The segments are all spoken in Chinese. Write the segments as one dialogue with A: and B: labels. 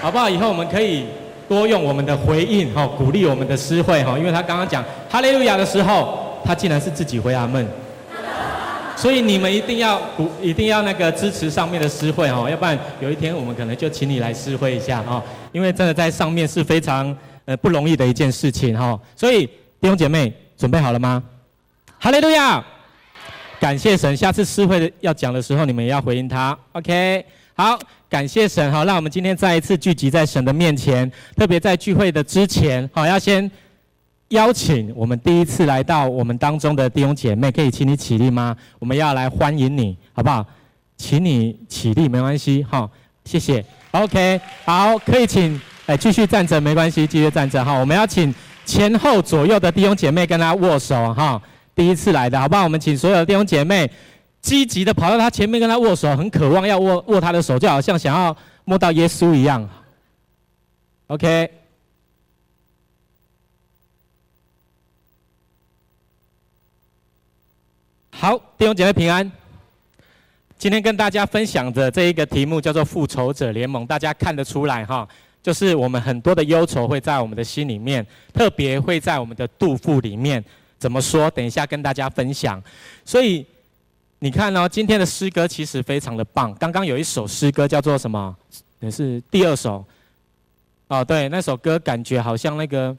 A: 好不好？以后我们可以多用我们的回应哈，鼓励我们的诗会哈，因为他刚刚讲哈利路亚的时候，他竟然是自己回阿门。所以你们一定要鼓，一定要那个支持上面的诗会哈，要不然有一天我们可能就请你来诗会一下哈，因为真的在上面是非常呃不容易的一件事情哈。所以弟兄姐妹准备好了吗？哈利路亚！感谢神，下次诗会要讲的时候，你们也要回应他。OK，好，感谢神哈，让我们今天再一次聚集在神的面前，特别在聚会的之前，好要先。邀请我们第一次来到我们当中的弟兄姐妹，可以请你起立吗？我们要来欢迎你，好不好？请你起立，没关系，哈，谢谢。OK，好，可以请，哎，继续站着，没关系，继续站着，哈。我们要请前后左右的弟兄姐妹跟他握手，哈。第一次来的，好不好？我们请所有的弟兄姐妹积极的跑到他前面跟他握手，很渴望要握握他的手，就好像想要摸到耶稣一样。OK。好，弟兄姐妹平安。今天跟大家分享的这一个题目叫做“复仇者联盟”，大家看得出来哈，就是我们很多的忧愁会在我们的心里面，特别会在我们的肚腹里面。怎么说？等一下跟大家分享。所以你看哦，今天的诗歌其实非常的棒。刚刚有一首诗歌叫做什么？也是第二首。哦，对，那首歌感觉好像那个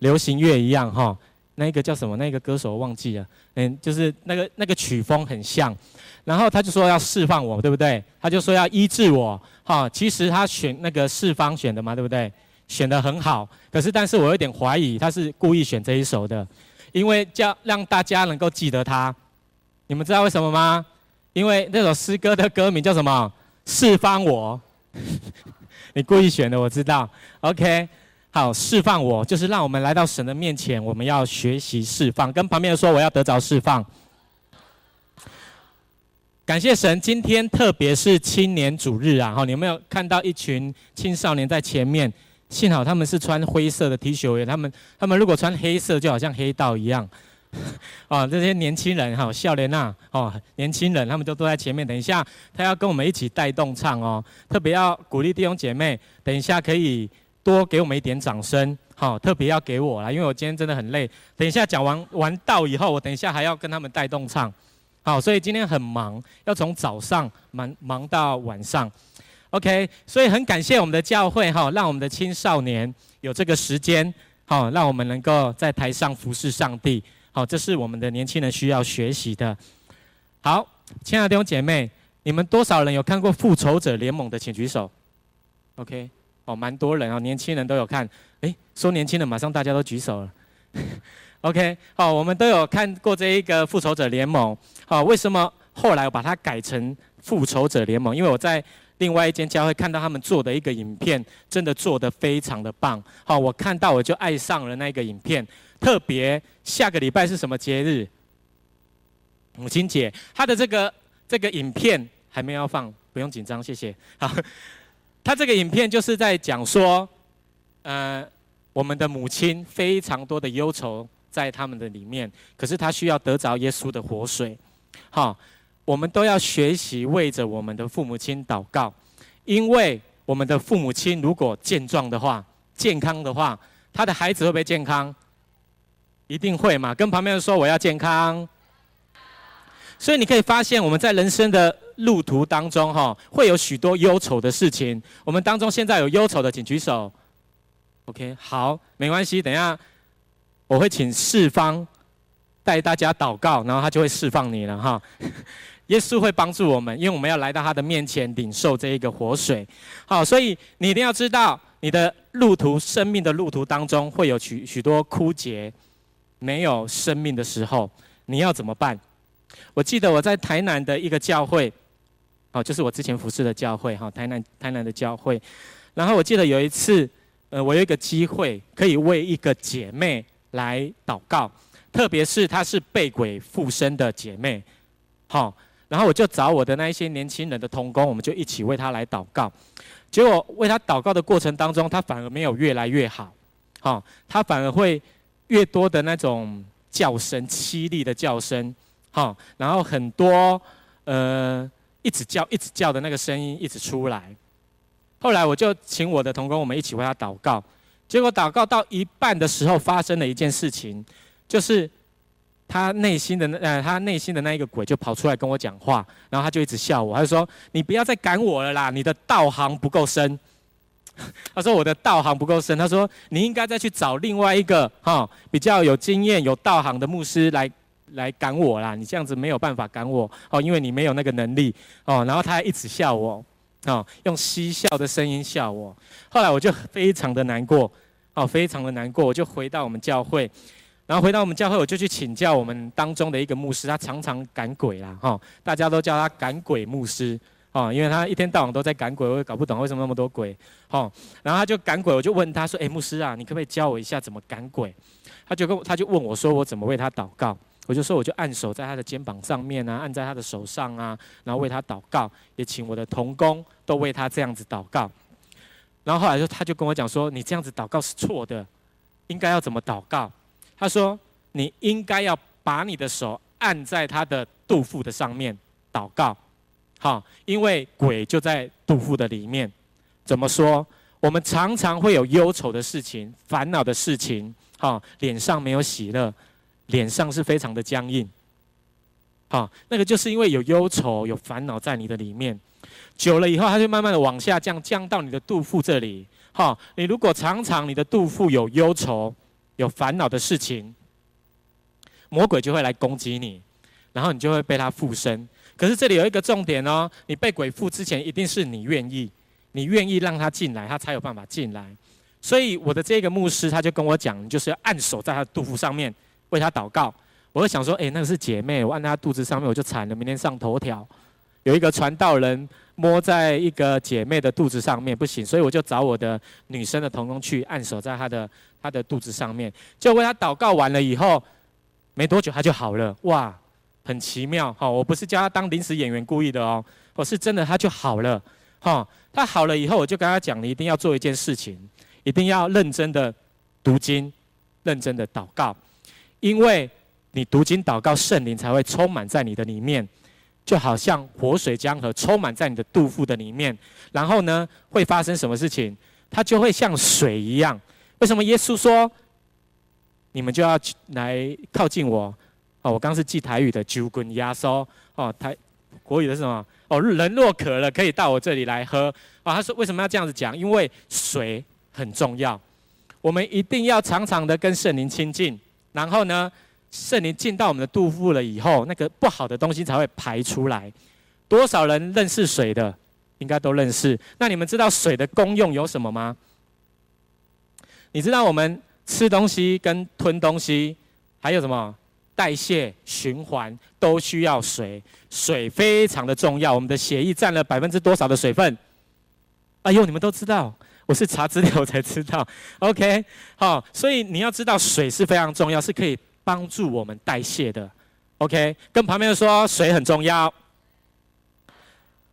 A: 流行乐一样哈。那个叫什么？那个歌手忘记了。嗯，就是那个那个曲风很像。然后他就说要释放我，对不对？他就说要医治我。哈，其实他选那个四方选的嘛，对不对？选得很好。可是，但是我有点怀疑他是故意选这一首的，因为叫让大家能够记得他。你们知道为什么吗？因为那首诗歌的歌名叫什么？释放我。你故意选的，我知道。OK。好，释放我，就是让我们来到神的面前，我们要学习释放。跟旁边说，我要得着释放。感谢神，今天特别是青年主日啊！哈，你有没有看到一群青少年在前面？幸好他们是穿灰色的 T 恤，他们他们如果穿黑色，就好像黑道一样。啊，这些年轻人哈，少年呐，哦，年轻人，他们就坐在前面。等一下，他要跟我们一起带动唱哦，特别要鼓励弟兄姐妹，等一下可以。多给我们一点掌声，好，特别要给我啦，因为我今天真的很累。等一下讲完完道以后，我等一下还要跟他们带动唱，好，所以今天很忙，要从早上忙忙到晚上。OK，所以很感谢我们的教会哈，让我们的青少年有这个时间，好，让我们能够在台上服侍上帝，好，这是我们的年轻人需要学习的。好，亲爱的弟兄姐妹，你们多少人有看过《复仇者联盟》的，请举手。OK。哦，蛮多人哦，年轻人都有看。诶，说年轻人，马上大家都举手了。OK，好，我们都有看过这一个复仇者联盟。好，为什么后来我把它改成复仇者联盟？因为我在另外一间教会看到他们做的一个影片，真的做得非常的棒。好，我看到我就爱上了那个影片。特别下个礼拜是什么节日？母亲节。他的这个这个影片还没有要放，不用紧张，谢谢。好。他这个影片就是在讲说，呃，我们的母亲非常多的忧愁在他们的里面，可是他需要得着耶稣的活水。好，我们都要学习为着我们的父母亲祷告，因为我们的父母亲如果健壮的话、健康的话，他的孩子会不会健康？一定会嘛。跟旁边人说我要健康。所以你可以发现，我们在人生的路途当中，哈，会有许多忧愁的事情。我们当中现在有忧愁的，请举手。OK，好，没关系，等一下我会请四方带大家祷告，然后他就会释放你了，哈。耶稣会帮助我们，因为我们要来到他的面前领受这一个活水。好，所以你一定要知道，你的路途、生命的路途当中会有许许多枯竭、没有生命的时候，你要怎么办？我记得我在台南的一个教会，哦，就是我之前服侍的教会，哈，台南台南的教会。然后我记得有一次，呃，我有一个机会可以为一个姐妹来祷告，特别是她是被鬼附身的姐妹，好，然后我就找我的那一些年轻人的同工，我们就一起为她来祷告。结果为她祷告的过程当中，她反而没有越来越好，好，她反而会越多的那种叫声，凄厉的叫声。哈，然后很多呃一直叫一直叫的那个声音一直出来，后来我就请我的同工，我们一起为他祷告。结果祷告到一半的时候，发生了一件事情，就是他内心的那呃，他内心的那一个鬼就跑出来跟我讲话，然后他就一直笑我，他就说：“你不要再赶我了啦，你的道行不够深。” 他说：“我的道行不够深。”他说：“你应该再去找另外一个哈比较有经验、有道行的牧师来来赶我啦，你这样子没有办法赶我哦，因为你没有那个能力哦。”然后他还一直笑我。哦，用嬉笑的声音笑我。后来我就非常的难过，哦，非常的难过。我就回到我们教会，然后回到我们教会，我就去请教我们当中的一个牧师，他常常赶鬼啦，哈，大家都叫他赶鬼牧师，哦，因为他一天到晚都在赶鬼，我也搞不懂为什么那么多鬼，哦，然后他就赶鬼，我就问他说，诶，牧师啊，你可不可以教我一下怎么赶鬼？他就跟他就问我说，我怎么为他祷告？我就说，我就按手在他的肩膀上面啊，按在他的手上啊，然后为他祷告，也请我的同工都为他这样子祷告。然后后来就他就跟我讲说，你这样子祷告是错的，应该要怎么祷告？他说，你应该要把你的手按在他的肚腹的上面祷告，好，因为鬼就在肚腹的里面。怎么说？我们常常会有忧愁的事情、烦恼的事情，哈，脸上没有喜乐。脸上是非常的僵硬，好，那个就是因为有忧愁、有烦恼在你的里面，久了以后，它就慢慢的往下降，降到你的肚腹这里。好，你如果常常你的肚腹有忧愁、有烦恼的事情，魔鬼就会来攻击你，然后你就会被他附身。可是这里有一个重点哦，你被鬼附之前，一定是你愿意，你愿意让他进来，他才有办法进来。所以我的这个牧师他就跟我讲，就是要按手在他的肚腹上面。为他祷告，我就想说，哎，那个是姐妹，我按她肚子上面，我就惨了，明天上头条。有一个传道人摸在一个姐妹的肚子上面，不行，所以我就找我的女生的同工去按手在她的她的肚子上面，就为她祷告完了以后，没多久她就好了，哇，很奇妙，哈，我不是叫他当临时演员故意的哦，我是真的，他就好了，哈，他好了以后，我就跟他讲，你一定要做一件事情，一定要认真的读经，认真的祷告。因为你读经祷告，圣灵才会充满在你的里面，就好像活水江河充满在你的肚腹的里面。然后呢，会发生什么事情？它就会像水一样。为什么耶稣说你们就要来靠近我？我刚是记台语的，酒滚压缩。哦，台国语的是什么？哦，人若渴了，可以到我这里来喝。哦，他说为什么要这样子讲？因为水很重要，我们一定要常常的跟圣灵亲近。然后呢，圣灵进到我们的肚腹了以后，那个不好的东西才会排出来。多少人认识水的？应该都认识。那你们知道水的功用有什么吗？你知道我们吃东西跟吞东西，还有什么代谢、循环都需要水。水非常的重要。我们的血液占了百分之多少的水分？哎呦，你们都知道。我是查资料才知道，OK，好，所以你要知道水是非常重要，是可以帮助我们代谢的，OK。跟旁边说水很重要，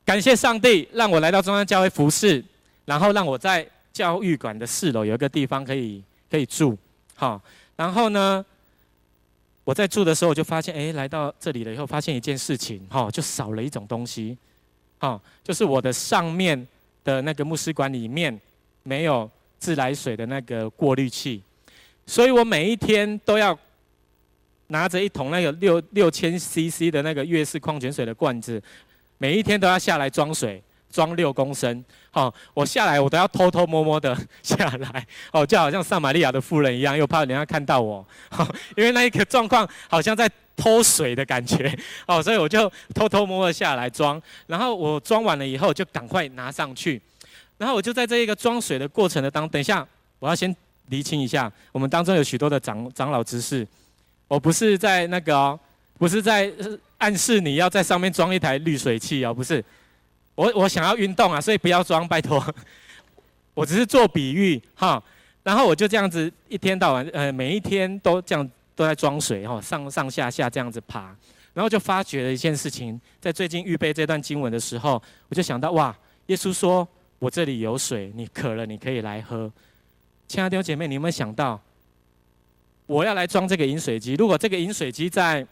A: 感谢上帝让我来到中央教会服侍，然后让我在教育馆的四楼有一个地方可以可以住，好，然后呢，我在住的时候我就发现，哎，来到这里了以后发现一件事情，哈，就少了一种东西，好，就是我的上面的那个牧师馆里面。没有自来水的那个过滤器，所以我每一天都要拿着一桶那个六六千 CC 的那个悦氏矿泉水的罐子，每一天都要下来装水，装六公升。哦，我下来我都要偷偷摸摸的 下来，哦，就好像撒玛利亚的妇人一样，又怕人家看到我，因为那一个状况好像在偷水的感觉，哦，所以我就偷偷摸摸下来装，然后我装完了以后就赶快拿上去。然后我就在这一个装水的过程的当，等一下我要先厘清一下，我们当中有许多的长长老执事，我不是在那个，不是在暗示你要在上面装一台滤水器哦，不是，我我想要运动啊，所以不要装，拜托，我只是做比喻哈。然后我就这样子一天到晚，呃，每一天都这样都在装水哈，上上下下这样子爬，然后就发觉了一件事情，在最近预备这段经文的时候，我就想到哇，耶稣说。我这里有水，你渴了，你可以来喝。亲爱的弟兄姐妹，你有没有想到，我要来装这个饮水机？如果这个饮水机在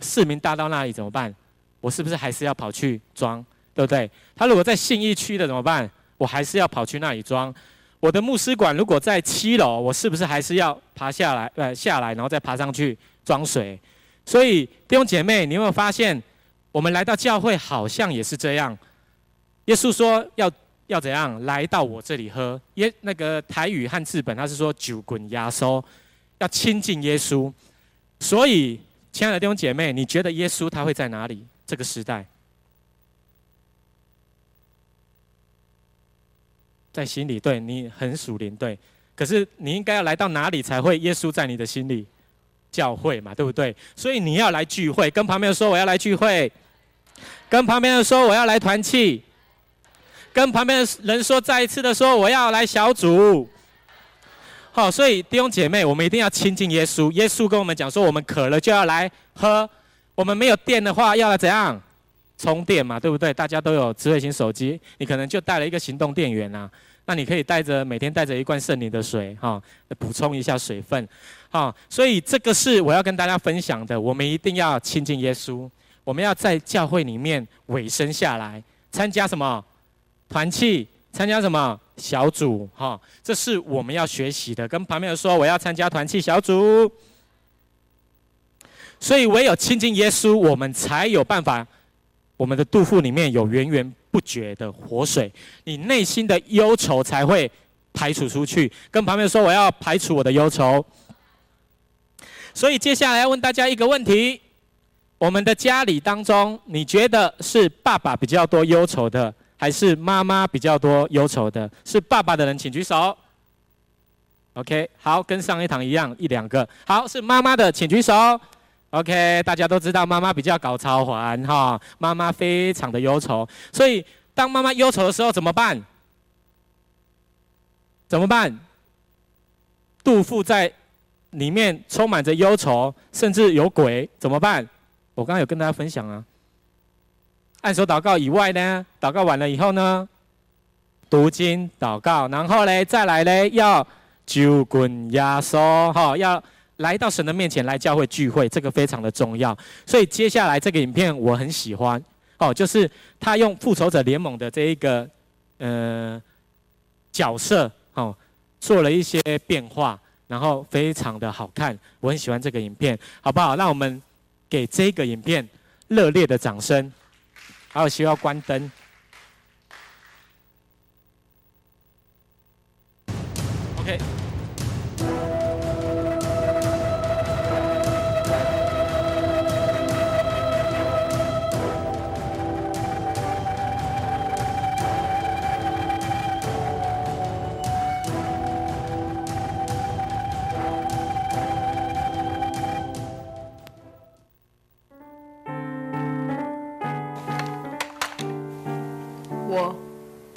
A: 市民大道那里怎么办？我是不是还是要跑去装？对不对？他如果在信义区的怎么办？我还是要跑去那里装。我的牧师馆如果在七楼，我是不是还是要爬下来，呃，下来，然后再爬上去装水？所以弟兄姐妹，你有没有发现，我们来到教会好像也是这样？耶稣说要要怎样来到我这里喝？耶，那个台语汉字本他是说酒滚压缩，要亲近耶稣。所以，亲爱的弟兄姐妹，你觉得耶稣他会在哪里？这个时代？在心里，对你很属灵，对。可是你应该要来到哪里才会耶稣在你的心里？教会嘛，对不对？所以你要来聚会，跟旁边人说我要来聚会，跟旁边人说我要来团契，跟旁边的人说再一次的说我要来小组。好，所以弟兄姐妹，我们一定要亲近耶稣。耶稣跟我们讲说，我们渴了就要来喝，我们没有电的话要怎样？充电嘛，对不对？大家都有智慧型手机，你可能就带了一个行动电源啊。那你可以带着每天带着一罐圣灵的水，哈，补充一下水分，哈。所以这个是我要跟大家分享的。我们一定要亲近耶稣，我们要在教会里面委身下来，参加什么团契，参加什么小组，哈，这是我们要学习的。跟旁边人说，我要参加团契小组。所以唯有亲近耶稣，我们才有办法。我们的肚腹里面有源源不绝的活水，你内心的忧愁才会排除出去。跟旁边说，我要排除我的忧愁。所以接下来要问大家一个问题：我们的家里当中，你觉得是爸爸比较多忧愁的，还是妈妈比较多忧愁的？是爸爸的人请举手。OK，好，跟上一堂一样，一两个。好，是妈妈的请举手。OK，大家都知道妈妈比较搞超环哈，妈妈非常的忧愁，所以当妈妈忧愁的时候怎么办？怎么办？杜甫在里面充满着忧愁，甚至有鬼，怎么办？我刚刚有跟大家分享啊。按手祷告以外呢，祷告完了以后呢，读经祷告，然后嘞，再来嘞，要酒滚压缩哈，要。来到神的面前来教会聚会，这个非常的重要。所以接下来这个影片我很喜欢哦，就是他用复仇者联盟的这一个呃角色哦，做了一些变化，然后非常的好看，我很喜欢这个影片，好不好？让我们给这个影片热烈的掌声，还有需要关灯。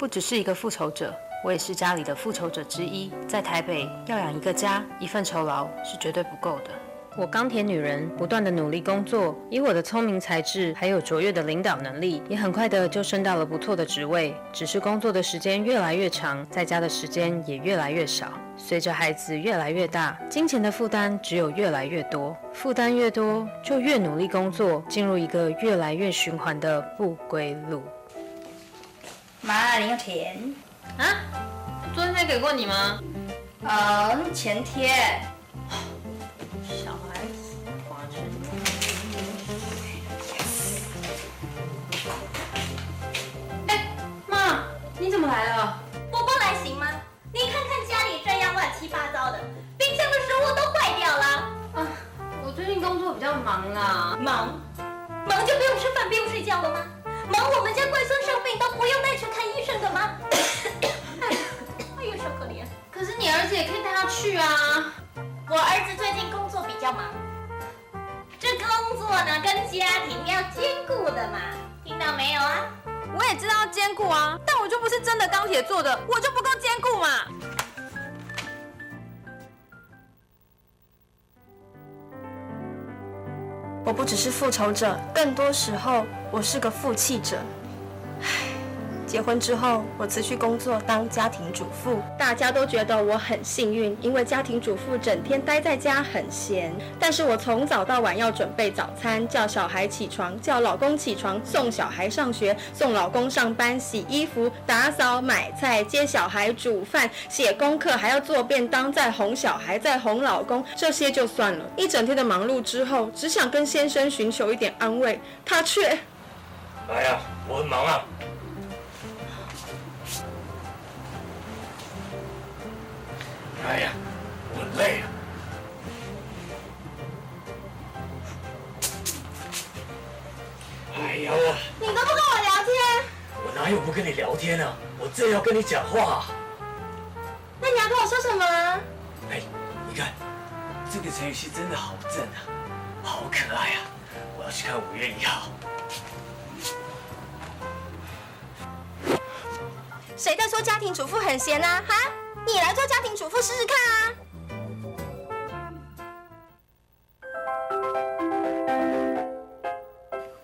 B: 不只是一个复仇者，我也是家里的复仇者之一。在台北要养一个家，一份酬劳是绝对不够的。我钢铁女人不断的努力工作，以我的聪明才智，还有卓越的领导能力，也很快的就升到了不错的职位。只是工作的时间越来越长，在家的时间也越来越少。随着孩子越来越大，金钱的负担只有越来越多。负担越多，就越努力工作，进入一个越来越循环的不归路。
C: 妈，零用钱
B: 啊？昨天才给过你吗？
C: 呃，前天。
B: 小孩子花钱。哎，妈，你怎么来了？
C: 我不来行吗？你看看家里这样乱七八糟的，冰箱的食物都坏掉了。
B: 啊，我最近工作比较忙啊。
C: 忙？忙就不用吃饭，不用睡觉了吗？忙我们家贵孙生病都不用带去看医生的吗？哎呦，小可怜。
B: 可是你儿子也可以带他去啊。
C: 我儿子最近工作比较忙，这工作呢跟家庭要兼顾的嘛，听到没有啊？
B: 我也知道要兼顾啊，但我就不是真的钢铁做的，我就不够兼顾嘛。
D: 我不只是复仇者，更多时候我是个负气者。唉，结婚之后，我辞去工作当家庭主妇，
E: 大家都觉得我很幸运，因为家庭主妇整天待在家很闲。但是我从早到晚要准备早餐，叫小孩起床，叫老公起床，送小孩上学，送老公上班，洗衣服、打扫、买菜、接小孩、煮饭、写功课，还要做便当，再哄小孩，再哄老公。这些就算了，一整天的忙碌之后，只想跟先生寻求一点安慰，他却……
F: 哎呀，我很忙啊。哎呀，我很累啊！哎呀，我
G: 你都不跟我聊天，
F: 我哪有不跟你聊天啊？我正要跟你讲话。
G: 那你要跟我说什么？
F: 哎，你看这个陈雨希真的好正啊，好可爱啊！我要去看五月一号。
D: 谁在说家庭主妇很闲啊？哈？你来做家庭主妇试试看啊！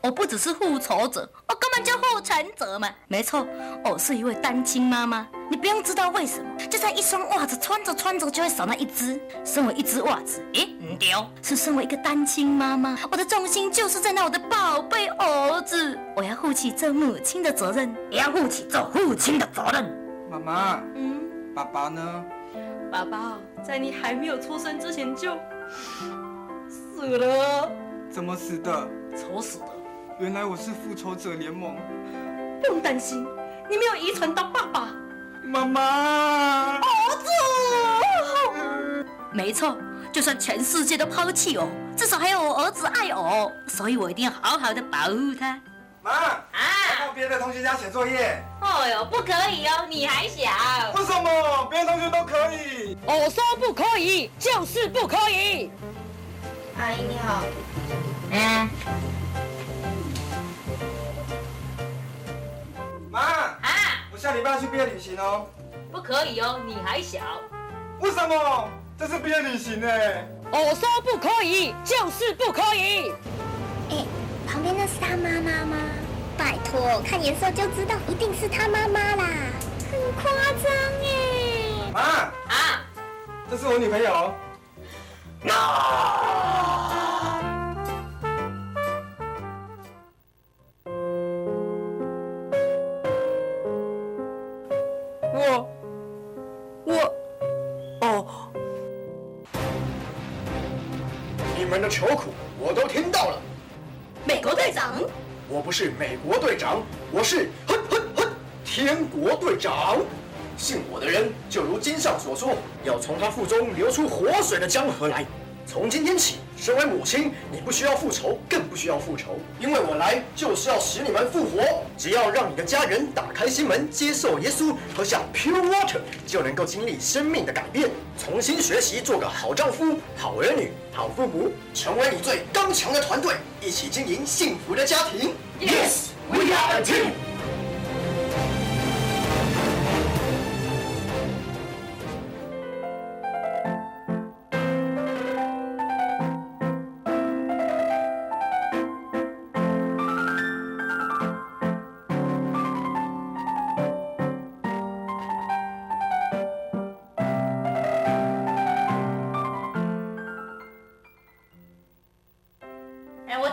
H: 我不只是复仇者，我根本就复仇者嘛！没错，我是一位单亲妈妈。你不用知道为什么，就在一双袜子穿着穿着就会少那一只。身为一只袜子，诶，唔对，是身为一个单亲妈妈，我的重心就是在那我的宝贝儿子。我要负起这母亲的责任，也要负起这父亲的责任。
I: 妈妈，嗯。爸爸呢？
E: 爸爸在你还没有出生之前就死了。
I: 怎么死的？
H: 丑死的。
I: 原来我是复仇者联盟。
E: 不用担心，你没有遗传到爸爸。
I: 妈妈。
H: 儿子。没错，就算全世界都抛弃我，至少还有我儿子爱我，所以我一定要好好的保护他。
I: 妈啊！到别的同学家写作业。
G: 哎呦，不可以哦，你还小。
I: 为什么？别的同学都可以。
J: 我说不可以，就是不可以。
D: 阿姨你好。
G: 嗯。
I: 啊！我下礼拜去毕业旅行哦。
G: 不可以哦，你还小。
I: 为什么？这是毕业旅行呢。
J: 我说不可以，就是不可以。
K: 欸旁边那是他妈妈吗？拜托，看颜色就知道，一定是他妈妈啦，很夸张耶！
I: 妈啊，这是我女朋友。
E: 我，
L: 求苦我都听到了。
H: 美国队长，
L: 我不是美国队长，我是哼哼哼天国队长。信我的人，就如经上所说，要从他腹中流出活水的江河来。从今天起，身为母亲，你不需要复仇，更不需要复仇，因为我来就是要使你们复活。只要让你的家人打开心门，接受耶稣，喝下 pure water，就能够经历生命的改变，重新学习做个好丈夫、好儿女、好父母，成为你最刚强的团队，一起经营幸福的家庭。Yes, we are a team.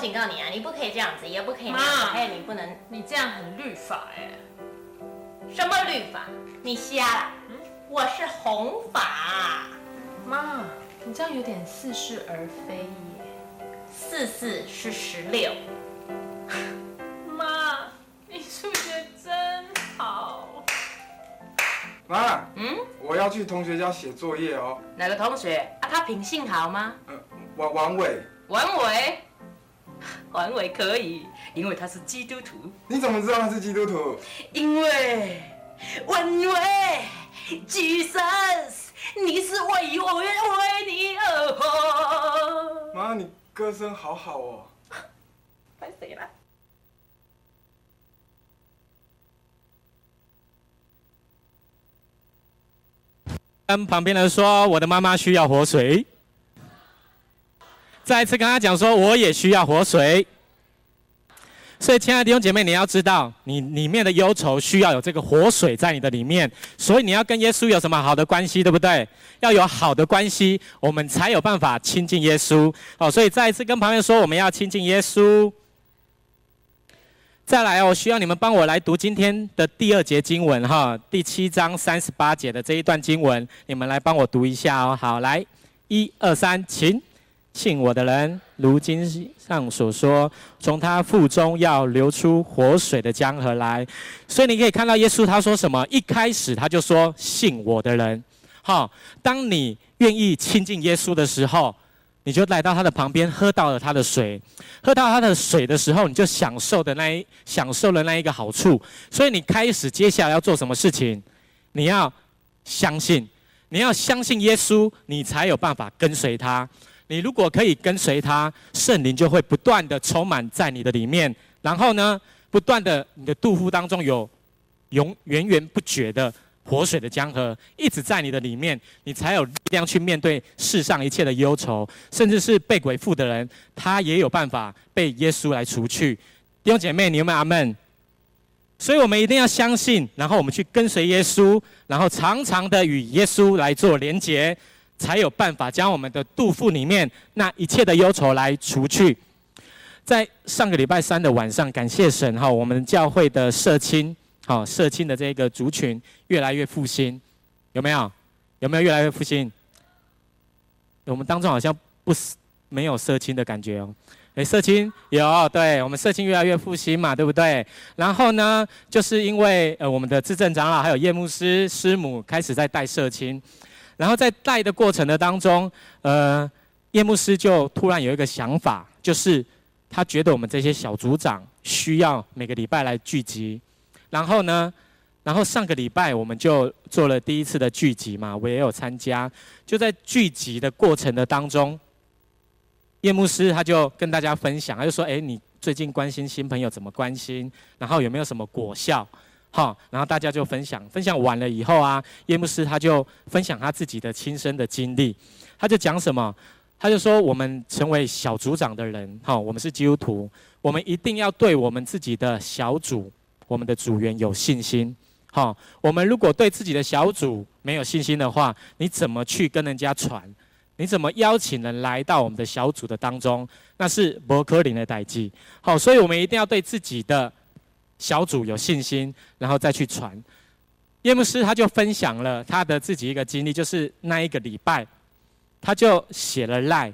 G: 警告你啊，你不可以这样子，也不可以那样子，还有你不能，你这样很律法哎。什么律法？你瞎了？嗯，我是弘法。
M: 妈，你这样有点似是而非耶。
G: 四四是十六。
M: 妈，你数学真好。
I: 妈，嗯，我要去同学家写作业哦。
G: 哪个同学啊？他品性好吗？
I: 嗯、呃，王王伟。
G: 王伟。王伟可以，因为他是基督徒。
I: 你怎么知道他是基督徒？
G: 因为王伟，Jesus，你是为我，为你而活。
I: 妈，你歌声好好哦。
G: 拍谁了？
A: 跟旁边人说，我的妈妈需要活水。再一次跟他讲说，我也需要活水。所以，亲爱的弟兄姐妹，你要知道，你里面的忧愁需要有这个活水在你的里面，所以你要跟耶稣有什么好的关系，对不对？要有好的关系，我们才有办法亲近耶稣。好，所以再一次跟旁边说，我们要亲近耶稣。再来哦，我需要你们帮我来读今天的第二节经文哈，第七章三十八节的这一段经文，你们来帮我读一下哦。好，来，一二三，请。信我的人，如经上所说，从他腹中要流出活水的江河来。所以你可以看到耶稣他说什么？一开始他就说：“信我的人。”好，当你愿意亲近耶稣的时候，你就来到他的旁边，喝到了他的水。喝到他的水的时候，你就享受的那一享受了那一个好处。所以你开始接下来要做什么事情？你要相信，你要相信耶稣，你才有办法跟随他。你如果可以跟随他，圣灵就会不断的充满在你的里面，然后呢，不断的你的肚腹当中有永源源不绝的活水的江河，一直在你的里面，你才有力量去面对世上一切的忧愁，甚至是被鬼附的人，他也有办法被耶稣来除去。弟兄姐妹，你有没有阿门？所以我们一定要相信，然后我们去跟随耶稣，然后常常的与耶稣来做连结。才有办法将我们的肚腹里面那一切的忧愁来除去。在上个礼拜三的晚上，感谢神哈，我们教会的社青，好社青的这个族群越来越复兴，有没有？有没有越来越复兴？我们当中好像不是没有社青的感觉哦。诶，社青有，对我们社青越来越复兴嘛，对不对？然后呢，就是因为呃我们的至正长老还有叶牧师师母开始在带社青。然后在带的过程的当中，呃，叶牧师就突然有一个想法，就是他觉得我们这些小组长需要每个礼拜来聚集。然后呢，然后上个礼拜我们就做了第一次的聚集嘛，我也有参加。就在聚集的过程的当中，叶牧师他就跟大家分享，他就说：“哎，你最近关心新朋友怎么关心？然后有没有什么果效？”好，然后大家就分享，分享完了以后啊，叶牧师他就分享他自己的亲身的经历，他就讲什么？他就说，我们成为小组长的人，好，我们是基督徒，我们一定要对我们自己的小组，我们的组员有信心。好，我们如果对自己的小组没有信心的话，你怎么去跟人家传？你怎么邀请人来到我们的小组的当中？那是伯克林的代际。好，所以我们一定要对自己的。小组有信心，然后再去传。叶牧师他就分享了他的自己一个经历，就是那一个礼拜，他就写了赖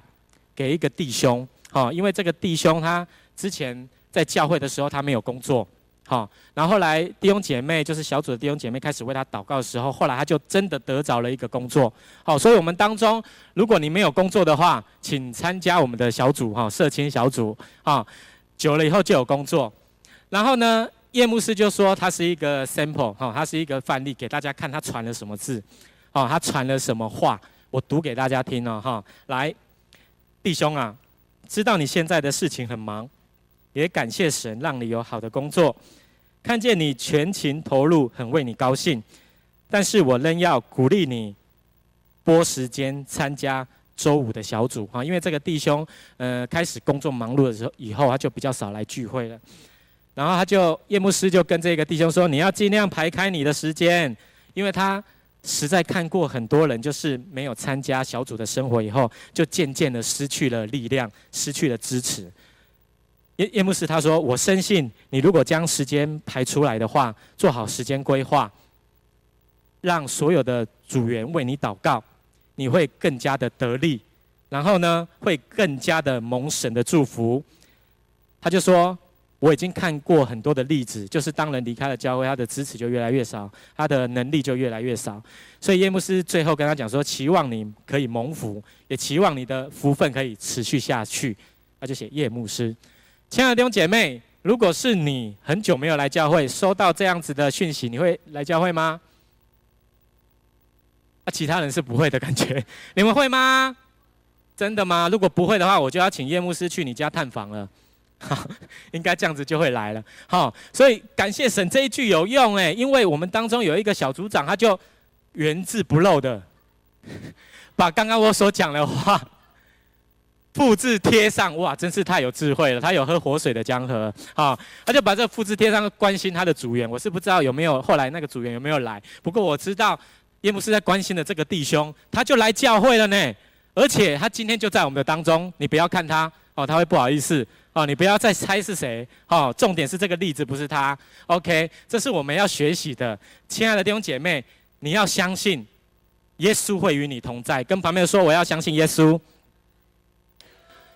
A: 给一个弟兄，哈，因为这个弟兄他之前在教会的时候他没有工作，哈，然后后来弟兄姐妹就是小组的弟兄姐妹开始为他祷告的时候，后来他就真的得着了一个工作，好，所以我们当中如果你没有工作的话，请参加我们的小组，哈，社青小组，啊，久了以后就有工作。然后呢，叶牧师就说他是一个 sample 哈，他是一个范例，给大家看他传了什么字，哦，他传了什么话，我读给大家听哦，哈，来，弟兄啊，知道你现在的事情很忙，也感谢神让你有好的工作，看见你全情投入，很为你高兴，但是我仍要鼓励你拨时间参加周五的小组哈，因为这个弟兄呃开始工作忙碌的时候以后，他就比较少来聚会了。然后他就叶牧师就跟这个弟兄说：“你要尽量排开你的时间，因为他实在看过很多人，就是没有参加小组的生活以后，就渐渐的失去了力量，失去了支持。”叶叶牧师他说：“我深信你如果将时间排出来的话，做好时间规划，让所有的组员为你祷告，你会更加的得力，然后呢，会更加的蒙神的祝福。”他就说。我已经看过很多的例子，就是当人离开了教会，他的支持就越来越少，他的能力就越来越少。所以叶牧师最后跟他讲说：期望你可以蒙福，也期望你的福分可以持续下去。他就写叶牧师。亲爱的弟兄姐妹，如果是你很久没有来教会，收到这样子的讯息，你会来教会吗？啊，其他人是不会的感觉，你们会吗？真的吗？如果不会的话，我就要请叶牧师去你家探访了。好，应该这样子就会来了。好，所以感谢神这一句有用诶，因为我们当中有一个小组长，他就原字不漏的把刚刚我所讲的话复制贴上，哇，真是太有智慧了。他有喝活水的江河，啊，他就把这复制贴上，关心他的组员。我是不知道有没有后来那个组员有没有来，不过我知道叶牧师在关心的这个弟兄，他就来教会了呢。而且他今天就在我们的当中，你不要看他哦，他会不好意思哦，你不要再猜是谁哦。重点是这个例子不是他，OK，这是我们要学习的。亲爱的弟兄姐妹，你要相信。耶稣会与你同在，跟旁边说，我要相信耶稣。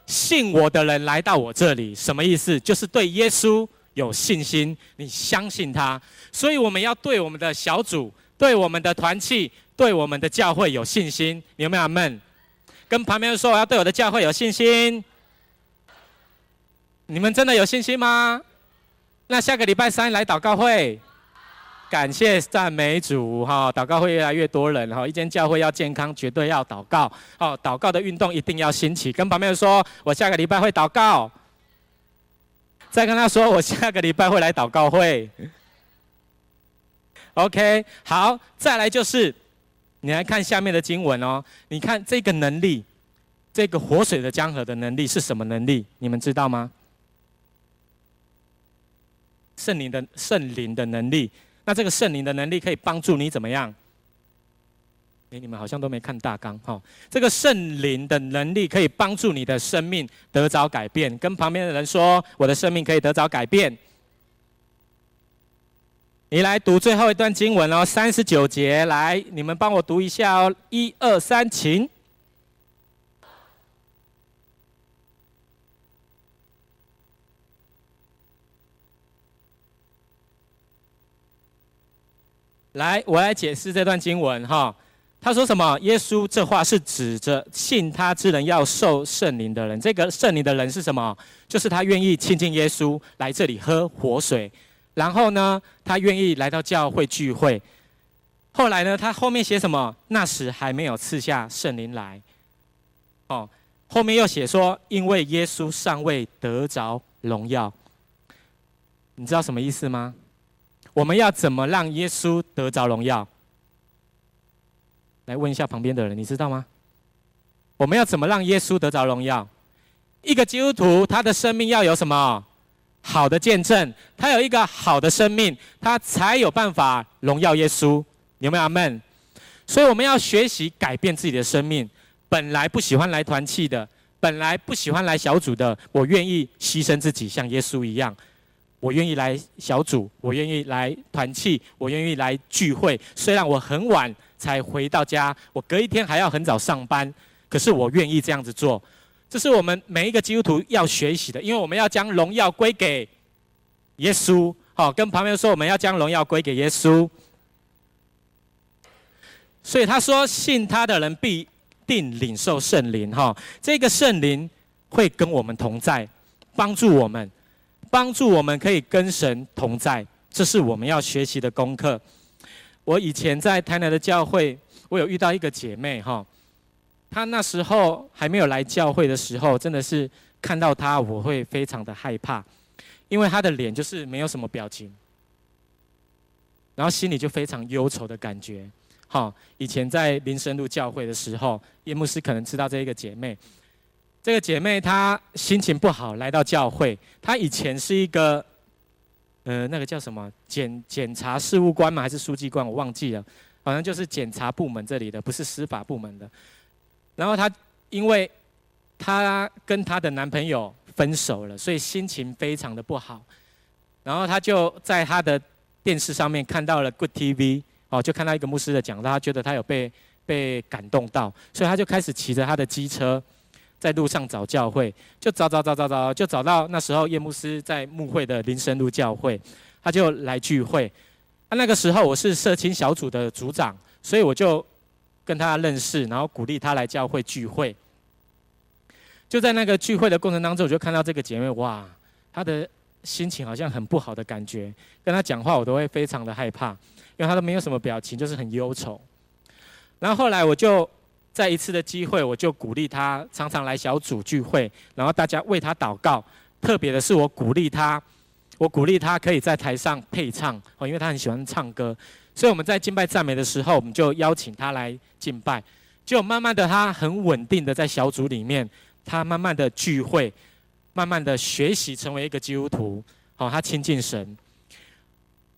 A: 信我的人来到我这里，什么意思？就是对耶稣有信心，你相信他。所以我们要对我们的小组、对我们的团契、对我们的教会有信心。你有没有阿们？跟旁边说，我要对我的教会有信心。你们真的有信心吗？那下个礼拜三来祷告会。感谢赞美主哈，祷告会越来越多人哈，一间教会要健康，绝对要祷告哦，祷告的运动一定要兴起。跟旁边人说，我下个礼拜会祷告。再跟他说，我下个礼拜会来祷告会。OK，好，再来就是，你来看下面的经文哦。你看这个能力，这个活水的江河的能力是什么能力？你们知道吗？圣灵的圣灵的能力。那这个圣灵的能力可以帮助你怎么样？诶，你们好像都没看大纲哈。这个圣灵的能力可以帮助你的生命得着改变。跟旁边的人说，我的生命可以得着改变。你来读最后一段经文哦，三十九节，来，你们帮我读一下哦，一二三，请。来，我来解释这段经文哈。他说什么？耶稣这话是指着信他之人要受圣灵的人。这个圣灵的人是什么？就是他愿意亲近耶稣，来这里喝活水。然后呢，他愿意来到教会聚会。后来呢，他后面写什么？那时还没有赐下圣灵来。哦，后面又写说，因为耶稣尚未得着荣耀。你知道什么意思吗？我们要怎么让耶稣得着荣耀？来问一下旁边的人，你知道吗？我们要怎么让耶稣得着荣耀？一个基督徒，他的生命要有什么？好的见证，他有一个好的生命，他才有办法荣耀耶稣。有没有阿门？所以我们要学习改变自己的生命。本来不喜欢来团契的，本来不喜欢来小组的，我愿意牺牲自己，像耶稣一样。我愿意来小组，我愿意来团契，我愿意来聚会。虽然我很晚才回到家，我隔一天还要很早上班，可是我愿意这样子做。这是我们每一个基督徒要学习的，因为我们要将荣耀归给耶稣。好，跟旁边说，我们要将荣耀归给耶稣。所以他说，信他的人必定领受圣灵。哈，这个圣灵会跟我们同在，帮助我们。帮助我们可以跟神同在，这是我们要学习的功课。我以前在台南的教会，我有遇到一个姐妹哈，她那时候还没有来教会的时候，真的是看到她我会非常的害怕，因为她的脸就是没有什么表情，然后心里就非常忧愁的感觉。哈，以前在林森路教会的时候，叶牧师可能知道这一个姐妹。这个姐妹她心情不好来到教会，她以前是一个，呃，那个叫什么检检察事务官吗？还是书记官？我忘记了，好像就是检察部门这里的，不是司法部门的。然后她因为她跟她的男朋友分手了，所以心情非常的不好。然后她就在她的电视上面看到了 Good TV，哦，就看到一个牧师的讲，她觉得她有被被感动到，所以她就开始骑着她的机车。在路上找教会，就找找找找找，就找到那时候叶牧师在牧会的林森路教会，他就来聚会。啊，那个时候我是社青小组的组长，所以我就跟他认识，然后鼓励他来教会聚会。就在那个聚会的过程当中，我就看到这个姐妹，哇，她的心情好像很不好的感觉，跟她讲话我都会非常的害怕，因为她都没有什么表情，就是很忧愁。然后后来我就。在一次的机会，我就鼓励他常常来小组聚会，然后大家为他祷告。特别的是，我鼓励他，我鼓励他可以在台上配唱哦，因为他很喜欢唱歌。所以我们在敬拜赞美的时候，我们就邀请他来敬拜。就慢慢的，他很稳定的在小组里面，他慢慢的聚会，慢慢的学习成为一个基督徒，好，他亲近神。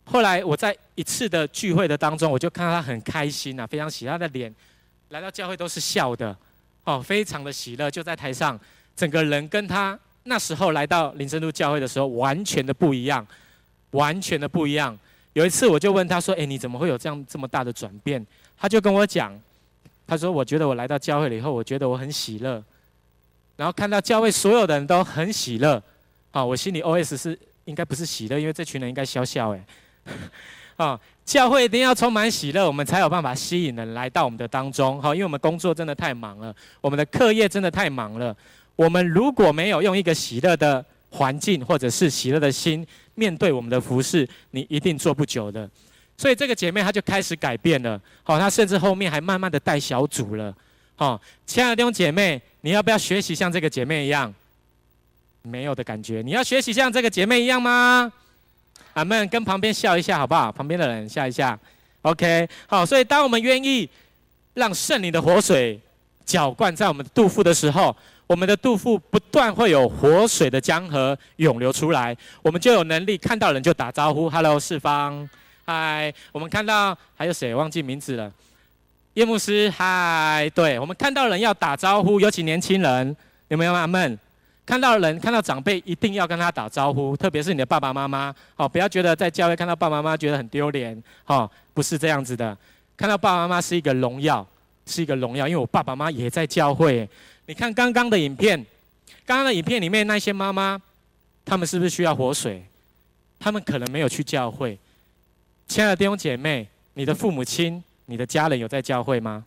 A: 后来我在一次的聚会的当中，我就看到他很开心啊，非常喜，他的脸来到教会都是笑的，哦，非常的喜乐，就在台上，整个人跟他那时候来到林森路教会的时候完全的不一样，完全的不一样。有一次我就问他说：“诶，你怎么会有这样这么大的转变？”他就跟我讲，他说：“我觉得我来到教会了以后，我觉得我很喜乐，然后看到教会所有的人都很喜乐，啊，我心里 OS 是应该不是喜乐，因为这群人应该笑笑诶。”啊，教会一定要充满喜乐，我们才有办法吸引人来到我们的当中。哈，因为我们工作真的太忙了，我们的课业真的太忙了。我们如果没有用一个喜乐的环境，或者是喜乐的心面对我们的服事，你一定做不久的。所以这个姐妹她就开始改变了。好，她甚至后面还慢慢的带小组了。好，亲爱的弟兄姐妹，你要不要学习像这个姐妹一样？没有的感觉，你要学习像这个姐妹一样吗？阿们跟旁边笑一下好不好？旁边的人笑一下，OK。好，所以当我们愿意让圣灵的活水浇灌在我们的肚腹的时候，我们的肚腹不断会有活水的江河涌流出来，我们就有能力看到人就打招呼，Hello，四方，嗨。我们看到还有谁忘记名字了？叶牧师，嗨。对，我们看到人要打招呼，尤其年轻人，有没有阿们？看到人，看到长辈，一定要跟他打招呼，特别是你的爸爸妈妈，好，不要觉得在教会看到爸爸妈妈觉得很丢脸，好，不是这样子的。看到爸爸妈妈是一个荣耀，是一个荣耀，因为我爸爸妈妈也在教会。你看刚刚的影片，刚刚的影片里面那些妈妈，他们是不是需要活水？他们可能没有去教会。亲爱的弟兄姐妹，你的父母亲、你的家人有在教会吗？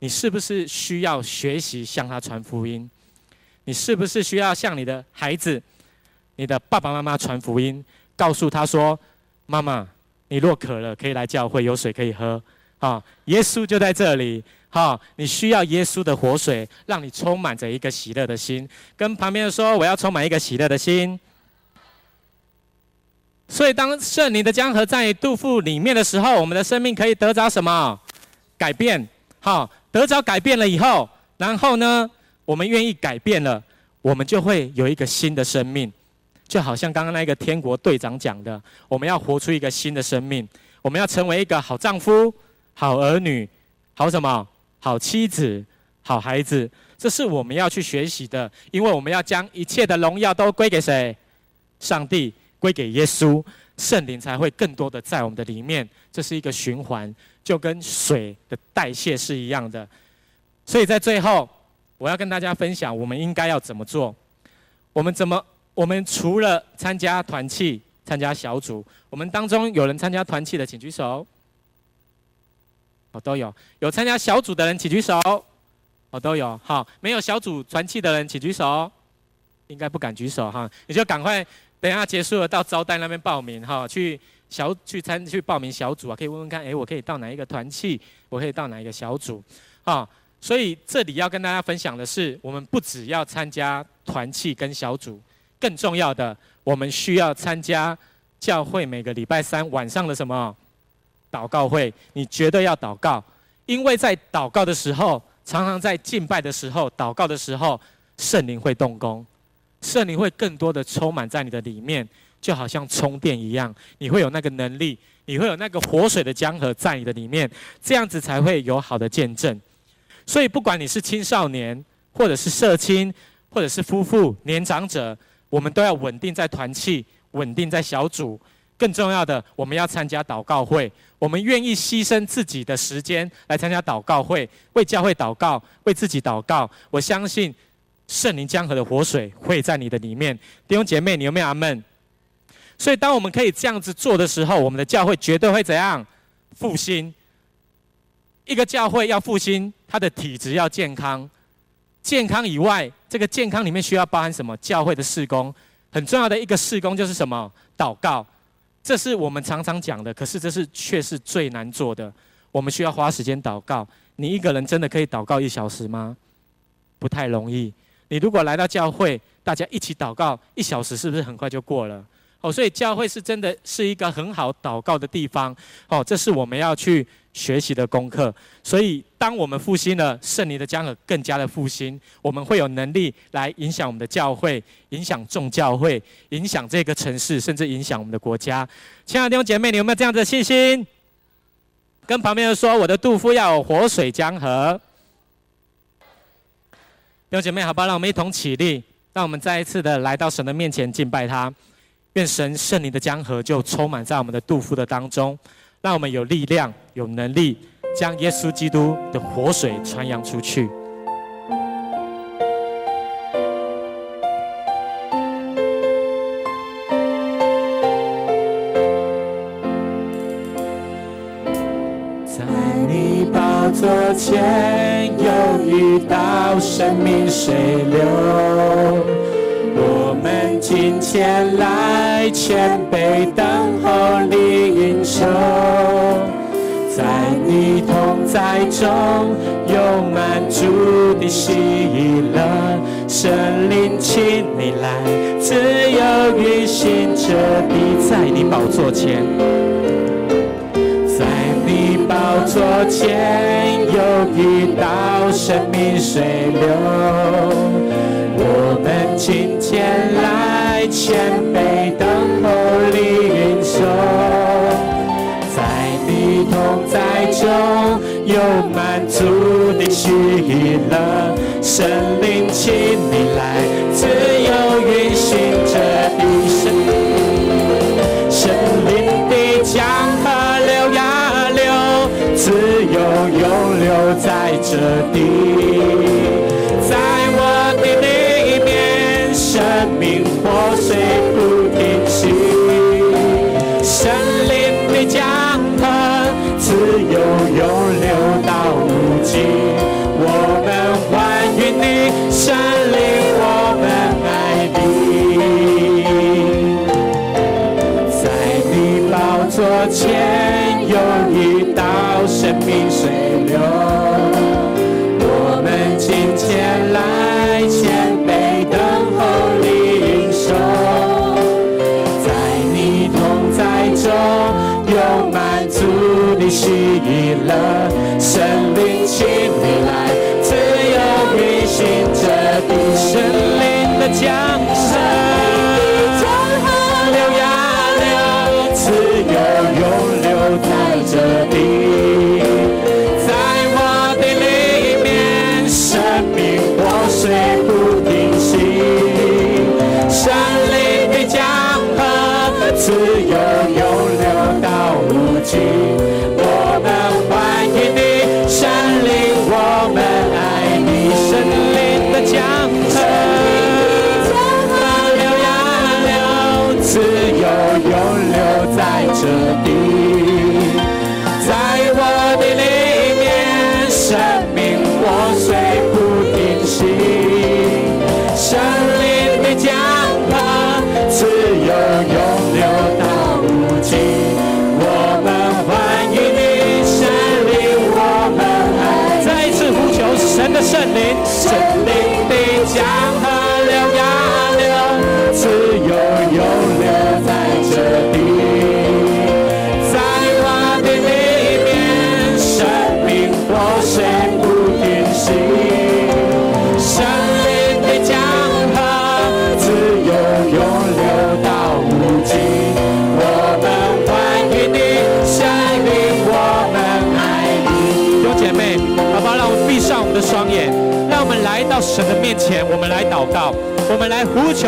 A: 你是不是需要学习向他传福音？你是不是需要向你的孩子、你的爸爸妈妈传福音，告诉他说：“妈妈，你若渴了，可以来教会，有水可以喝。啊，耶稣就在这里。哈，你需要耶稣的活水，让你充满着一个喜乐的心。跟旁边说，我要充满一个喜乐的心。所以，当圣灵的江河在肚腹里面的时候，我们的生命可以得着什么改变？好，得着改变了以后，然后呢？我们愿意改变了，我们就会有一个新的生命，就好像刚刚那个天国队长讲的，我们要活出一个新的生命，我们要成为一个好丈夫、好儿女、好什么、好妻子、好孩子，这是我们要去学习的，因为我们要将一切的荣耀都归给谁？上帝，归给耶稣，圣灵才会更多的在我们的里面，这是一个循环，就跟水的代谢是一样的，所以在最后。我要跟大家分享，我们应该要怎么做？我们怎么？我们除了参加团契、参加小组，我们当中有人参加团契的，请举手。哦，都有。有参加小组的人，请举手。哦，都有。好，没有小组团契的人，请举手。应该不敢举手哈，你就赶快等一下结束了到招待那边报名哈，去小去参去报名小组啊，可以问问看，诶，我可以到哪一个团契？我可以到哪一个小组？哈。所以这里要跟大家分享的是，我们不只要参加团契跟小组，更重要的，我们需要参加教会每个礼拜三晚上的什么祷告会。你绝对要祷告，因为在祷告的时候，常常在敬拜的时候、祷告的时候，圣灵会动工，圣灵会更多的充满在你的里面，就好像充电一样，你会有那个能力，你会有那个活水的江河在你的里面，这样子才会有好的见证。所以，不管你是青少年，或者是社青，或者是夫妇、年长者，我们都要稳定在团契，稳定在小组。更重要的，我们要参加祷告会。我们愿意牺牲自己的时间来参加祷告会，为教会祷告，为自己祷告。我相信圣灵江河的活水会在你的里面。弟兄姐妹，你有没有阿门？所以，当我们可以这样子做的时候，我们的教会绝对会怎样复兴？一个教会要复兴，它的体质要健康。健康以外，这个健康里面需要包含什么？教会的事工，很重要的一个事工就是什么？祷告。这是我们常常讲的，可是这是却是最难做的。我们需要花时间祷告。你一个人真的可以祷告一小时吗？不太容易。你如果来到教会，大家一起祷告一小时，是不是很快就过了？哦，所以教会是真的是一个很好祷告的地方。哦，这是我们要去学习的功课。所以，当我们复兴了，圣灵的江河更加的复兴，我们会有能力来影响我们的教会，影响众教会，影响这个城市，甚至影响我们的国家。亲爱的弟兄姐妹，你有没有这样的信心？跟旁边人说，我的肚腹要有活水江河。弟兄姐妹，好吧，让我们一同起立，让我们再一次的来到神的面前敬拜他。愿神圣灵的江河就充满在我们的肚腹的当中，让我们有力量、有能力，将耶稣基督的活水传扬出去。在你宝座前有一道生命水流。我们今天来谦卑等候领受，在你同在中有满足的喜乐，神灵请你来，自由运行着地，在你宝座前，在你宝座前有一道生命水流。我们今天来谦卑等候领受，在你同在中有满足的喜乐，神灵请你来，自由运行着地生，圣灵的江河流呀流，自由永流在这地。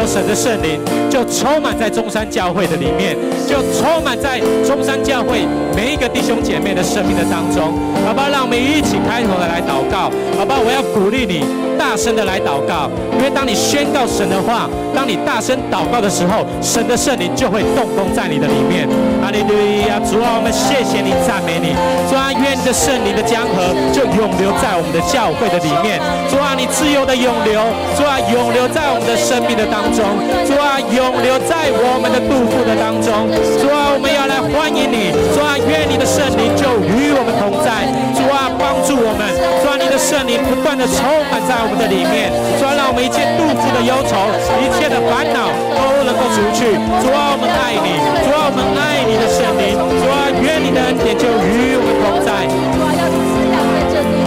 A: 求神的圣灵，就充满在中山教会的里面，就充满在中山教会每一个弟兄姐妹的生命的当中，好不好？让我们一起开头的来祷告，好不好？我要鼓励你大声的来祷告，因为当你宣告神的话，当你大声祷告的时候，神的圣灵就会动工在你的里面。哈利路亚！主啊，我们谢谢你，赞美你。主啊，愿你的圣灵的江河就永流在我们的教会的里面，主啊，你自由的永流，主啊，永流在我们的生命的当中，主啊，永流在我们的肚腹的当中，主啊，我们欢迎你，主啊，愿你的圣灵就与我们同在，主啊，帮助助我们，主啊，你的圣灵不断的充满在我们的里面，主啊，让我们一切肚子的忧愁、一切的烦恼都能够除去。主啊，我们爱你，主啊，我们爱你的圣灵，主啊，愿你的恩典就与我们同在。主啊，要滋养在这里，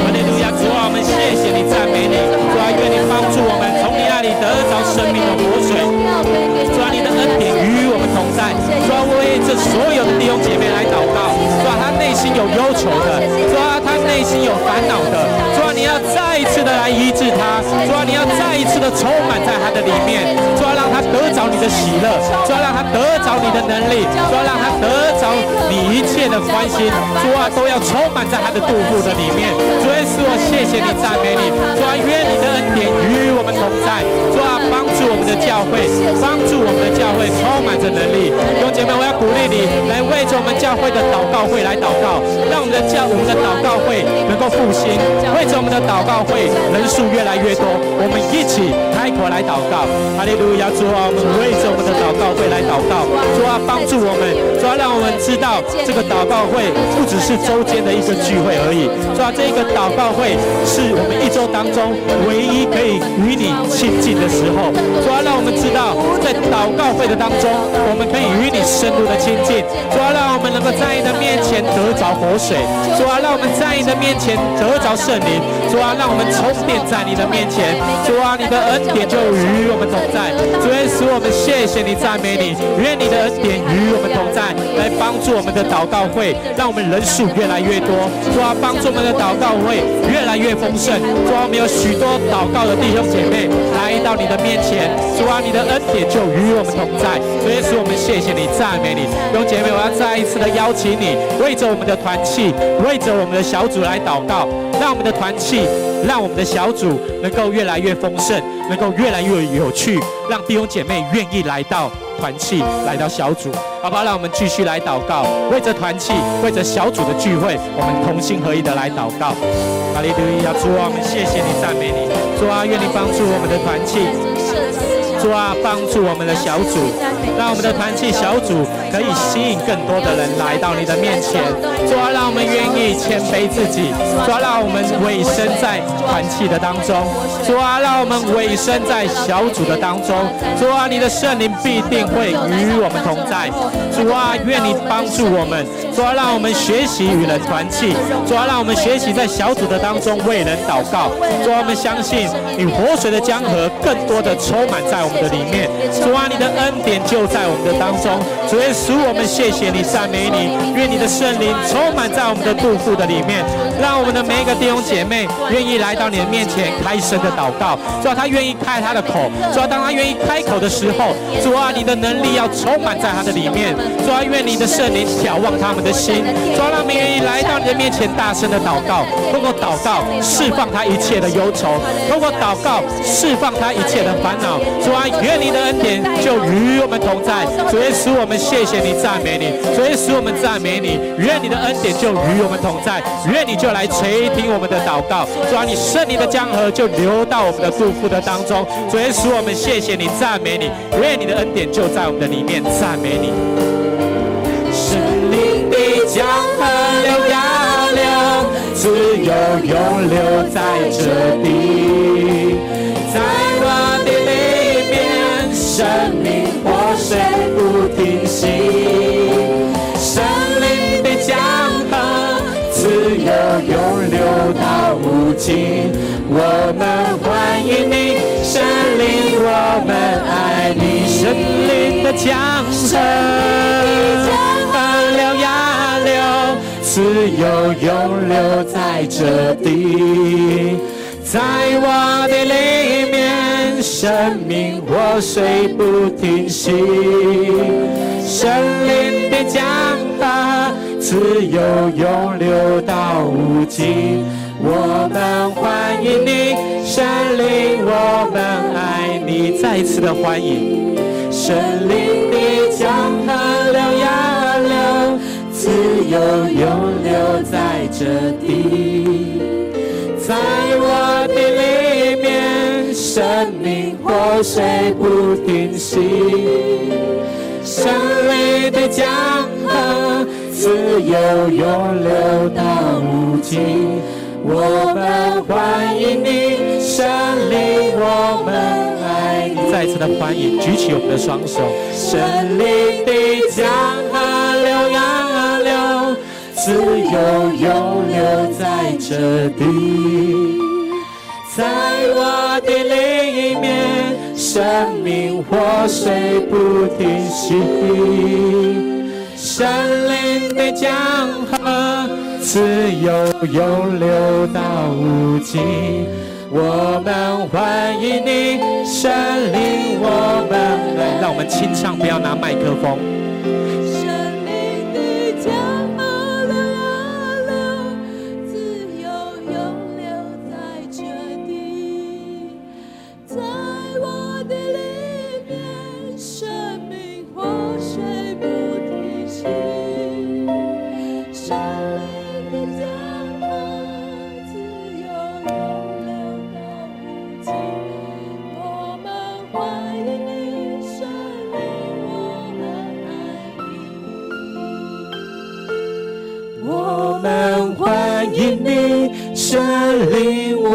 A: 哈利路亚，主啊，我们谢谢你，赞美你，主啊，愿你帮助我们从你得着生命的活水。主啊，你的恩典与我们同在。主啊，为这所有的弟兄姐妹来祷告。主啊，他内心有忧愁的，主啊，他内心有烦恼的，主啊，你要再一次的来医治他，主啊，你要再一次的充满在他的里面，主啊，让他得着你的喜乐，主啊，让他得着你的能力，主啊，让他得着你一切的关心，主啊，都要充满在他的肚腹的里面。主耶稣，我谢谢你，赞美你，主啊，愿你的恩典与我们同在，主啊，帮助我们的教会，帮助我们的教会充满着能力。弟兄姐妹，我要鼓励你来为着我们教会的祷告会来祷告，让我们的教我们的祷告会能够复兴，为着我们的祷告会人数越来越多，我们一起开口来祷告。哈利路亚，主啊，我们为着我们的祷告会来祷告，主啊，帮助我们，主啊，让我们知道这个祷告会不只是周间的一个聚会而已，主啊，这个祷告会是我们一周当中唯一可以与你亲近的时候，主啊，让我们知道在祷告会的当中，我们可以与你深入的亲近，主啊，让我们能够在你的面前得着活水，主啊，让我们在你的面前得着圣灵，主啊，让我们充电在你的面前，主啊，你的恩典就与我们同在，主耶稣，我们谢谢你，赞美你，愿你的恩典与我们同在，来帮助我们的祷告会，让我们人数越来越多，主啊，帮助我们的祷告会越来越丰盛，主啊，我们有许多祷告的弟兄姐妹来到你的面前，主啊，你的恩典就与我们同在，主耶稣，我们谢谢你，赞美你，弟兄姐妹，我要再一次的邀请你。为着我们的团契，为着我们的小组来祷告，让我们的团契，让我们的小组能够越来越丰盛，能够越来越有趣，让弟兄姐妹愿意来到团契，来到小组，好不好？让我们继续来祷告，为着团契，为着小组的聚会，我们同心合一的来祷告。哈利路亚，主啊，我们谢谢你，赞美你，主啊，愿你帮助我们的团契。主啊，帮助我们的小组，让我们的团契小组可以吸引更多的人来到你的面前。主啊，让我们愿意谦卑自己。主啊，让我们委身在团契的当中。主啊，让我们委身在小组的当中。主啊，你的圣灵必定会与我们同在。主啊，愿你帮助我们。主啊，让我们学习与人团契。主啊，让我们学习在小组的当中为人祷告。主啊，我们相信你活水的江河更多的充满在。我们的里面，主啊，你的恩典就在我们的当中。主耶稣，我们谢谢你，赞美你，愿你的圣灵充满在我们的肚腹的里面，让我们的每一个弟兄姐妹愿意来到你的面前开声的祷告。主啊，他愿意开他的口。主啊，当他愿意开口的时候，主啊，你的能力要充满在他的里面。主啊，愿你的圣灵挑旺他们的心。主啊，让我们愿意来到你的面前大声的祷告，通过祷告释放他一切的忧愁，通过祷告释放他一切的烦恼。主啊。愿你的恩典就与我们同在，主耶稣，我们谢谢你，赞美你，主耶稣，我们赞美你。愿你的恩典就与我们同在，愿你就来垂听我们的祷告，主啊，你圣灵的江河就流到我们的祝福的当中，主耶稣，我们谢谢你，赞美你。愿你的恩典就在我们的里面，赞美你。江河流呀流，自由永流在这地，在我的里边。生命活水不停息，生命的江河自由永流到无尽。我们欢迎你，圣灵，我们爱你。圣灵的江河，自由永留在这地，在我的里面。生命活水不停息，圣灵的江河自由涌流到无尽。我们欢迎你，圣灵，我们爱你。再一次的欢迎，圣灵自由永留在这地，在我的里面。生命活水不停息，胜利的江河自由永流到无尽。我们欢迎你，胜利，我们爱你。再次的欢迎，举起我们的双手。胜利的自由涌流在这地，在我的另一面，生命活水不停息。森林的江河，自由永流到无尽。我们欢迎你，圣灵，我们来，让我们清唱，不要拿麦克风。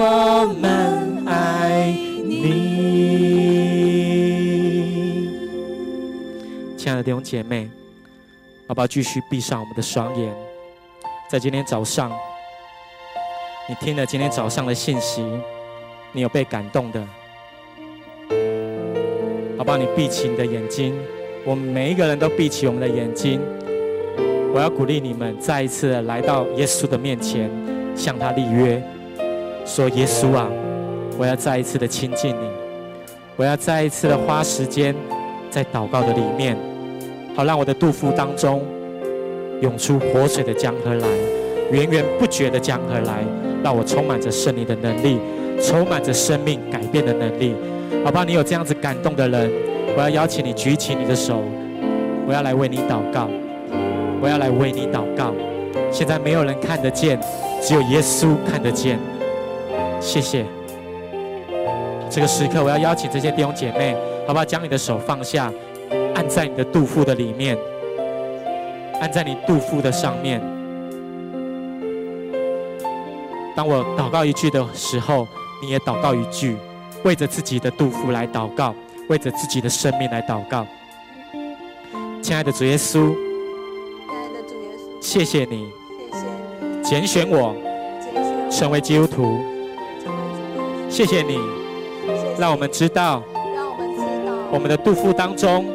A: 我们爱你，亲爱的弟兄姐妹，好不好？继续闭上我们的双眼，在今天早上，你听了今天早上的信息，你有被感动的，好不好？你闭起你的眼睛，我们每一个人都闭起我们的眼睛。我要鼓励你们再一次来到耶稣的面前，向他立约，说：“耶稣啊，我要再一次的亲近你，我要再一次的花时间在祷告的里面。”好，让我的肚腹当中涌出活水的江河来，源源不绝的江河来，让我充满着圣灵的能力，充满着生命改变的能力。好不好？你有这样子感动的人，我要邀请你举起你的手，我要来为你祷告，我要来为你祷告。现在没有人看得见，只有耶稣看得见。谢谢。这个时刻，我要邀请这些弟兄姐妹，好不好？将你的手放下。按在你的肚腹的里面，按在你肚腹的上面。当我祷告一句的时候，你也祷告一句，为着自己的肚腹来祷告，为着自己的生命来祷告。亲爱的主耶稣，
N: 亲爱的主耶稣，
A: 谢谢你，
N: 谢谢你
A: 拣选我，成为基督徒。谢谢你，让我们知道，
N: 让我们知道，
A: 我们的肚腹当中。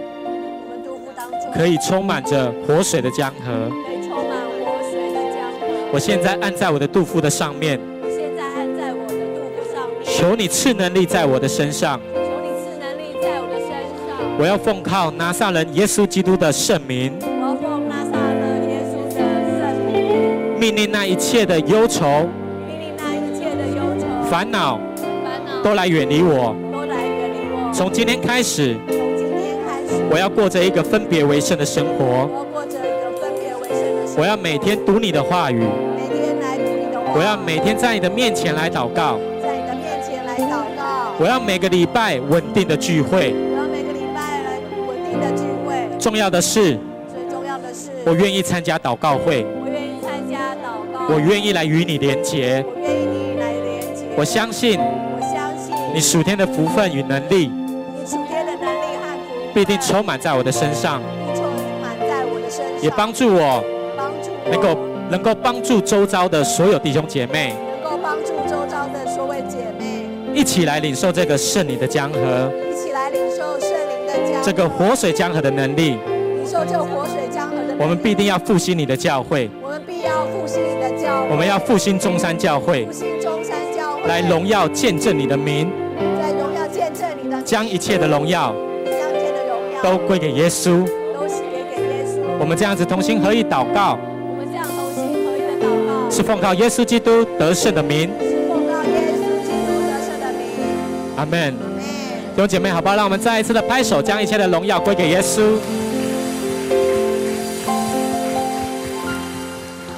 A: 可以充满着活水的江河。
N: 可以充满活水的江河。
A: 我现在按在我的肚腹的上面。
N: 我现在按在我的肚腹上面。
A: 求你赐能力在我的身上。
N: 求你赐能力在我的身上。
A: 我要奉靠拿撒勒耶稣基督的圣名。
N: 我要奉拿撒勒耶稣的圣名。
A: 命令那一切的忧愁。
N: 命令那一切的忧愁。烦恼。
A: 都来远离我。
N: 都来远离我。
A: 从今天开始。我要过着一个分别为圣的生活。
N: 我要过着一个分别为圣的生活。
A: 我要每天读你的话语。
N: 每天来读你的话语。
A: 我要每天在你的面前来祷告。
N: 在你的面前来祷告。
A: 我要每个礼拜稳定的聚会。
N: 我要每个礼拜来稳定的聚会。
A: 重要的是。
N: 最重要的是。
A: 我愿意参加祷告会。
N: 我愿意参加祷告。
A: 我愿意来与你连结。
N: 我愿意你来连结。
A: 我相信。你属天的福分与能力。你属天的能力和福必定充满在我的身上，
N: 充满在我的身上，
A: 也帮助我，
N: 帮助
A: 能够能够帮助周遭的所有弟兄姐妹，
N: 能够帮助周遭的所有姐妹，
A: 一起来领受这个圣灵的江河，
N: 一起来领受圣灵的江河，
A: 这个活水江河的能力，
N: 领受这个活水江河的能力。
A: 我们必定要复兴你的教会，
N: 我们必要复兴你的教会，
A: 我们要复兴中山教会，
N: 复兴中山教会，
A: 来荣耀见证你的名，将一切的荣耀。都归给耶稣，
N: 都是给给耶稣。
A: 我们这样子同心合意祷告，
N: 我们这样同心合意的祷告，
A: 是奉告耶稣基督得胜的名，
N: 是奉靠耶稣基督得胜的名。
A: 阿门。弟兄姐妹，好不好？让我们再一次的拍手，将一切的荣耀归给耶稣。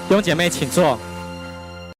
A: 弟兄姐妹，请坐。